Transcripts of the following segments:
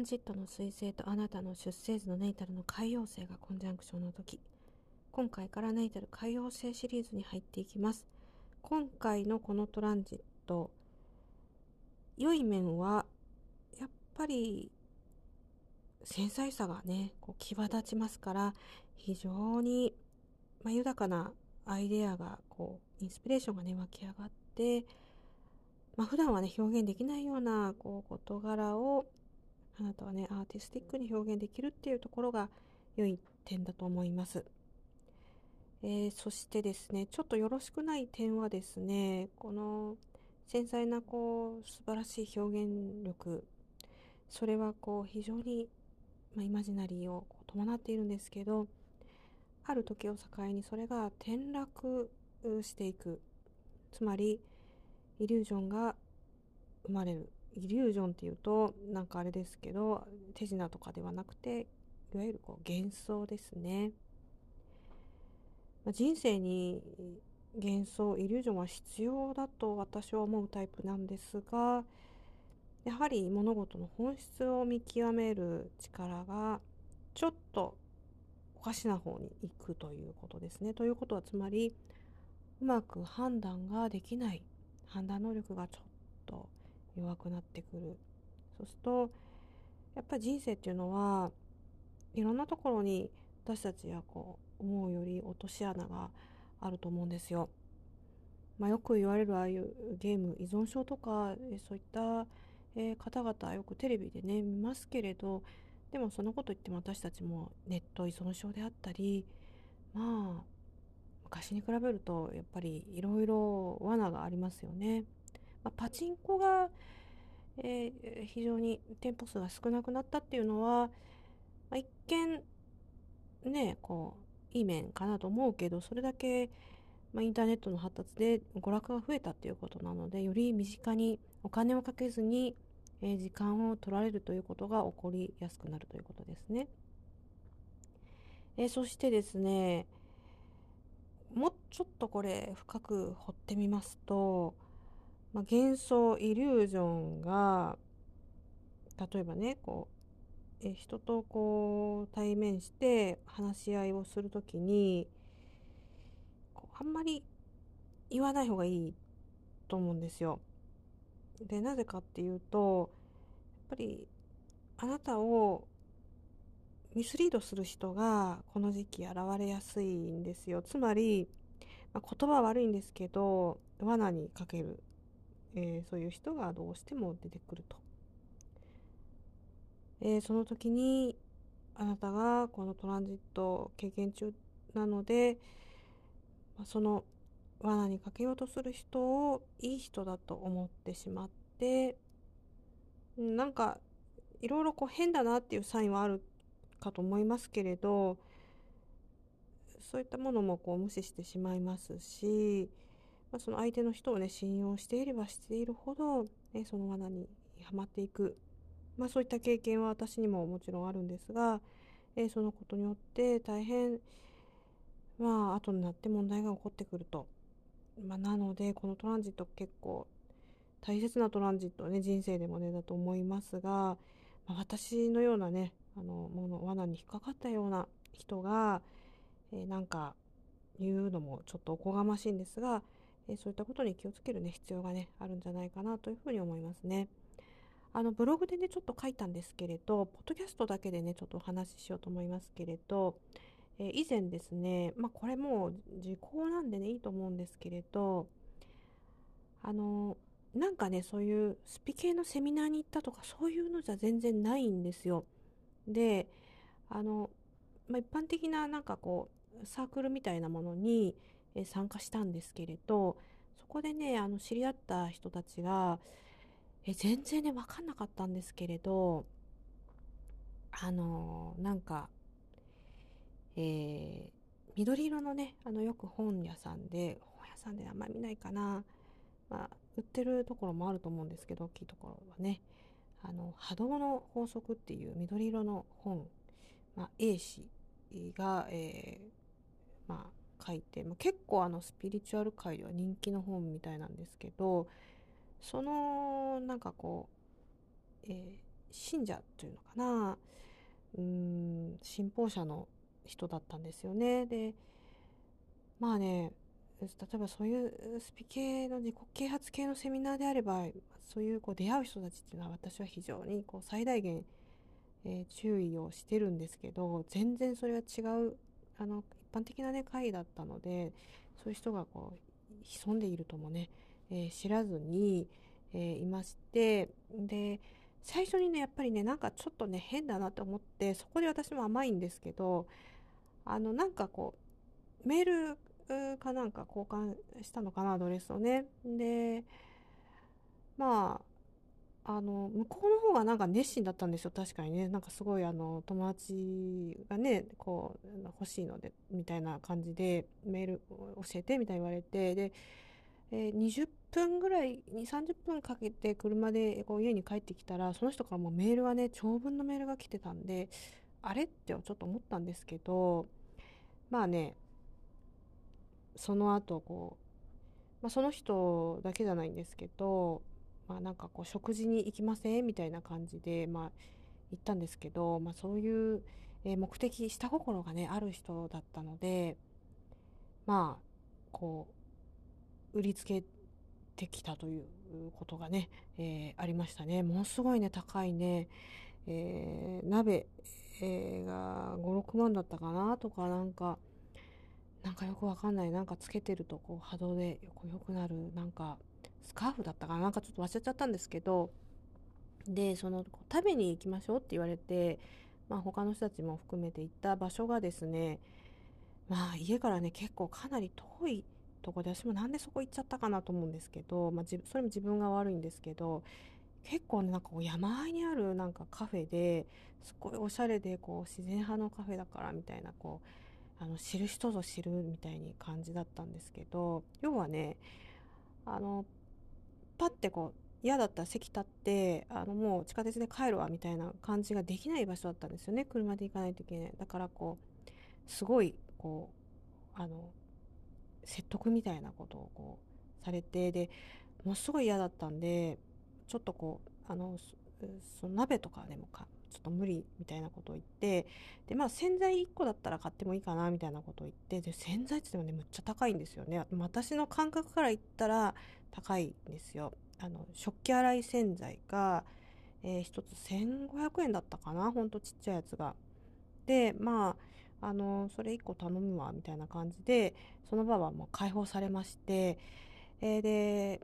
ンジットの彗星とあなたの出生図のネイタルの海洋星がコンジャンクションの時。今回からネイタル海洋星シリーズに入っていきます。今回のこのトランジット良い面はやっぱり繊細さがねこう際立ちますから非常に、まあ、豊かなアイデアがこうインスピレーションがね湧き上がって、まあ、普段はね表現できないようなこう事柄をあなたはねアーティスティックに表現できるっていうところが良い点だと思います。えー、そしてですねちょっとよろしくない点はですねこの繊細なこう素晴らしい表現力それはこう非常に、まあ、イマジナリーを伴っているんですけどある時を境にそれが転落していくつまりイリュージョンが生まれるイリュージョンっていうとなんかあれですけど手品とかではなくていわゆるこう幻想ですね、まあ、人生に幻想イリュージョンは必要だと私は思うタイプなんですがやはり物事の本質を見極める力がちょっとおかしな方に行くということですね。ということはつまりうまく判断ができない判断能力がちょっと弱くなってくるそうするとやっぱり人生っていうのはいろんなところに私たちはこう思うより落とし穴があると思うんですよ。まあ、よく言われるああいうゲーム依存症とかそういった、え、方々よくテレビでね見ますけれどでもそのこと言っても私たちもネット依存症であったりまあ昔に比べるとやっぱりいろいろ罠がありますよね。まあ、パチンコが、えー、非常に店舗数が少なくなったっていうのは、まあ、一見ねこういい面かなと思うけどそれだけ、まあ、インターネットの発達で娯楽が増えたっていうことなのでより身近にお金をかけずに、えー、時間を取られるということが起こりやすくなるということですね。えー、そしてですねもうちょっとこれ深く掘ってみますと、まあ、幻想イリュージョンが例えばねこうえ人とこう対面して話し合いをする時にあんまり言わない方がいいと思うんですよ。でなぜかっていうとやっぱりあなたをミスリードする人がこの時期現れやすいんですよ。つまり、まあ、言葉は悪いんですけど罠にかける、えー、そういう人がどうしても出てくると。えー、その時にあなたがこのトランジット経験中なので、その罠にかけようとする人をいい人だと思ってしまってなんかいろいろこう変だなっていうサインはあるかと思いますけれどそういったものもこう無視してしまいますし、まあ、その相手の人をね信用していればしているほど、ね、その罠にはまっていく。まあ、そういった経験は私にももちろんあるんですが、えー、そのことによって大変まあ後になって問題が起こってくると、まあ、なのでこのトランジット結構大切なトランジットね人生でもねだと思いますが、まあ、私のようなねあのもの罠に引っかかったような人が、えー、なんか言うのもちょっとおこがましいんですが、え、そういったことに気をつけるね必要がねあるんじゃないかなというふうに思いますね。あのブログでねちょっと書いたんですけれどポッドキャストだけでねちょっとお話ししようと思いますけれど、え、以前ですねまあこれもう時効なんでねいいと思うんですけれどあのなんかねそういうスピ系のセミナーに行ったとかそういうのじゃ全然ないんですよ。であの、まあ、一般的ななんかこうサークルみたいなものに、え参加したんですけれどそこでねあの知り合った人たちがえ全然ね分かんなかったんですけれどあのー、なんか、えー、緑色のねあのよく本屋さんで本屋さんであんま見ないかな、まあ、売ってるところもあると思うんですけど大きいところはねあの波動の法則っていう緑色の本、まあ、A 氏が、えー、まあ、書いて、まあ、結構あのスピリチュアル界では人気の本みたいなんですけどそのなんかこう、え信者というのかなうん信奉者の人だったんですよね。でまあね例えばそういうスピ系の自己啓発系のセミナーであればそういうこう出会う人たちっていうのは私は非常にこう最大限、えー、注意をしてるんですけど全然それは違うあの般的な、ね、会だったのでそういう人がこう潜んでいるともね、えー、知らずに、えー、いましてで最初にねやっぱりねなんかちょっとね変だなと思ってそこで私も甘いんですけどあのなんかこうメールかなんか交換したのかなアドレスをね。でまああの向こうの方がなんか熱心だったんですよ確かにね。なんかすごいあの友達がねこう欲しいのでみたいな感じでメール教えてみたいに言われてで、えー、20分ぐらい2 3 0分かけて車でこう家に帰ってきたらその人からもうメールがね長文のメールが来てたんであれ？ってちょっと思ったんですけどまあねその後こう、まあ、その人だけじゃないんですけど、まあ、なんかこう食事に行きません？みたいな感じで、まあ、行ったんですけど、まあ、そういう、え目的下心がねある人だったのでまあこう売りつけてきたということがね、えー、ありましたね。ものすごいね高いね、えー、鍋、えー、が56万だったかな？とかなんかなんかよくわかんない。なんかつけてるとこう波動でこうよくなる。なんかスカーフだったかな？なんかちょっと忘れちゃったんですけどでその食べに行きましょうって言われて、まあ、他の人たちも含めて行った場所がですねまあ家からね結構かなり遠いとこで私もなんでそこ行っちゃったかなと思うんですけど、まあ、それも自分が悪いんですけど結構ねなんか山あいにあるなんかカフェですごいおしゃれでこう自然派のカフェだからみたいなこうあの知る人ぞ知るみたいに感じだったんですけど要はねあのパッてこう嫌だったら席立ってあのもう地下鉄で帰るわみたいな感じができない場所だったんですよね。車で行かないといけない。だからこうすごいこうあの説得みたいなことをこうされてでものすごい嫌だったんでちょっとこうあのその鍋とかでもかちょっと無理みたいなことを言ってでまあ洗剤1個だったら買ってもいいかなみたいなことを言ってで洗剤ってでもねむっちゃ高いんですよね。私の感覚から言ったら高いんですよ。あの食器洗い洗剤が、えー、1つ1500円だったかな？ほんとちっちゃいやつが。でまああのそれ1個頼むわみたいな感じでその場はもう解放されまして、えー、で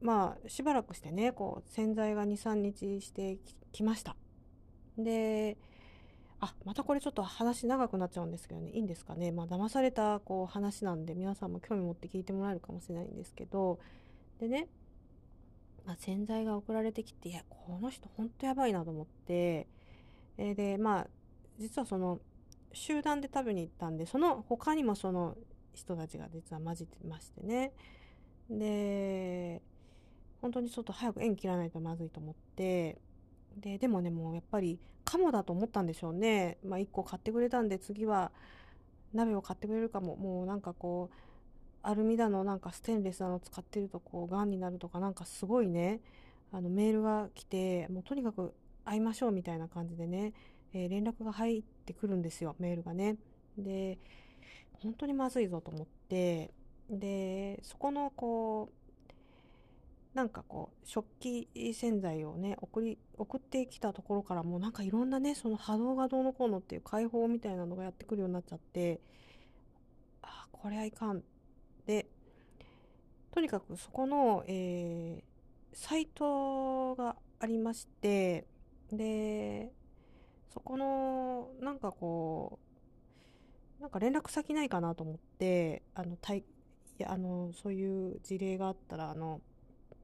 まあしばらくしてねこう洗剤が23日してきました。であまたこれちょっと話長くなっちゃうんですけどね。いいんですかね？まあ騙されたこう話なんで皆さんも興味持って聞いてもらえるかもしれないんですけどでね、まあ、洗剤が送られてきていやこの人ほんとやばいなと思って、えー、でまあ実はその集団で食べに行ったんでその他にもその人たちが実は混じってましてね。で本当にちょっと早く縁切らないとまずいと思ってででもねもうやっぱりカモだと思ったんでしょうね。まあ1個買ってくれたんで次は鍋を買ってくれるかも。もうなんかこうアルミだのなんかステンレスだの使ってるとこうがんになるとかなんかすごいね。あのメールが来てもうとにかく会いましょうみたいな感じでね、えー、連絡が入ってくるんですよメールがね。で本当にまずいぞと思って。でそこのこうなんかこう食器洗剤をね送り送ってきたところからもうなんかいろんなねその波動がどうのこうのっていう解放みたいなのがやってくるようになっちゃって。あこれはいかん。とにかくそこの、えー、サイトがありましてでそこのなんかこうなんか連絡先ないかなと思ってあのたいあのそういう事例があったらあの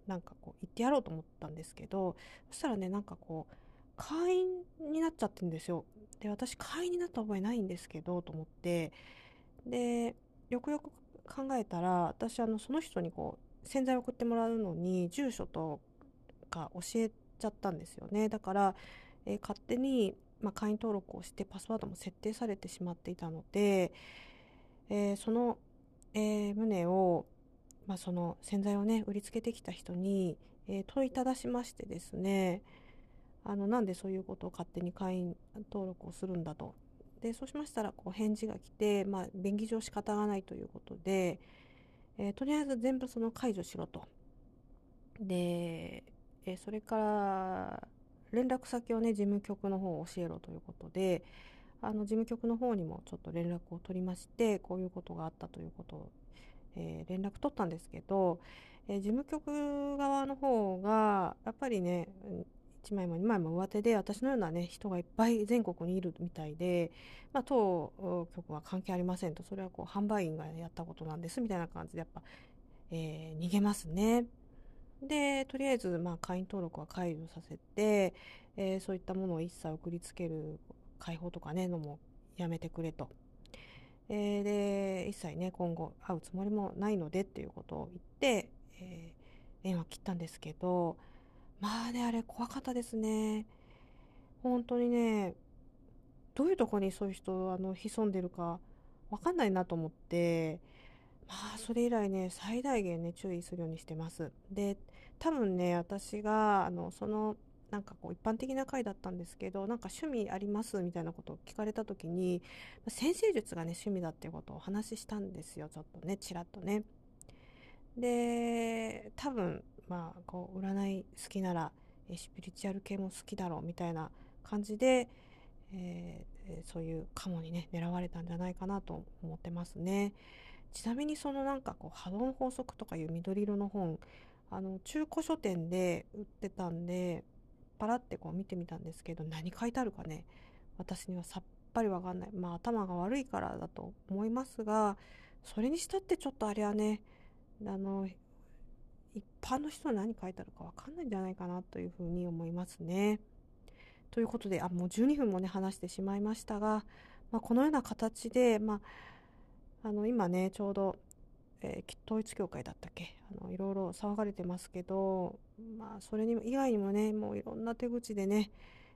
なんかこう言ってやろうと思ったんですけどそしたらねなんかこう会員になっちゃってるんですよ。で私会員になった覚えないんですけどと思って。でよくよく考えたら私あのその人にこう洗剤を送ってもらうのに住所とか教えちゃったんですよね。だから、えー、勝手に、まあ、会員登録をしてパスワードも設定されてしまっていたので、えー、その、えー、旨をまあ、その洗剤をね売りつけてきた人に、えー、問いただしましてですねあのなんでそういうことを勝手に会員登録をするんだと。でそうしましたらこう返事が来て、まあ、便宜上仕方がないということで、えー、とりあえず全部その解除しろと。で、えー、それから連絡先をね事務局の方を教えろということであの事務局の方にもちょっと連絡を取りましてこういうことがあったということを、えー、連絡取ったんですけど、え、事務局側の方がやっぱりね1枚も2枚も上手で私のようなね人がいっぱい全国にいるみたいで、まあ、当局は関係ありませんとそれはこう販売員がやったことなんですみたいな感じでやっぱ、えー、逃げますね。でとりあえずまあ会員登録は解除させて、えー、そういったものを一切送りつける解放とかねのもやめてくれと。えー、で一切ね今後会うつもりもないのでっていうことを言って、えー、電話切ったんですけどまあねあれ怖かったですね。本当にねどういうとこにそういう人あの潜んでるか分かんないなと思って。まあそれ以来ね最大限ね注意するようにしてます。で多分ね私があのそのなんかこう一般的な回だったんですけどなんか趣味ありますみたいなことを聞かれた時に先生術がね趣味だっていうことをお話ししたんですよちょっとねちらっとね。で多分まあこう占い好きならスピリチュアル系も好きだろうみたいな感じで、えー、そういうカモにね狙われたんじゃないかなと思ってますね。ちなみにそのなんかこう波動の法則とかいう緑色の本あの中古書店で売ってたんでパラってこう見てみたんですけど何書いてあるかね私にはさっぱりわかんない。まあ頭が悪いからだと思いますがそれにしたってちょっとあれはねあの一般の人は何書いてあるかわかんないんじゃないかなというふうに思いますね。ということであもう12分もね話してしまいましたが、まあ、このような形で、まあ、あの今ねちょうど、えー、統一教会だったっけあのいろいろ騒がれてますけど、まあ、それに以外にもねもういろんな手口でね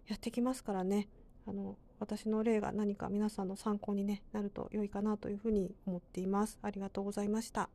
やってきますからねあの私の例が何か皆さんの参考に、ね、なると良いかなというふうに思っています。ありがとうございました。